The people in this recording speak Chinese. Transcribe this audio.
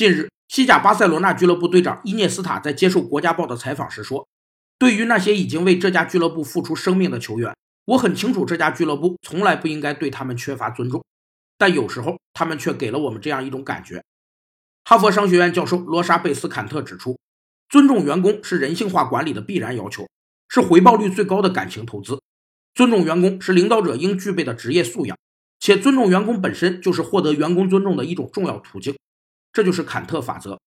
近日，西甲巴塞罗那俱乐部队长伊涅斯塔在接受《国家报》的采访时说：“对于那些已经为这家俱乐部付出生命的球员，我很清楚这家俱乐部从来不应该对他们缺乏尊重，但有时候他们却给了我们这样一种感觉。”哈佛商学院教授罗莎贝斯坎特指出，尊重员工是人性化管理的必然要求，是回报率最高的感情投资。尊重员工是领导者应具备的职业素养，且尊重员工本身就是获得员工尊重的一种重要途径。这就是坎特法则。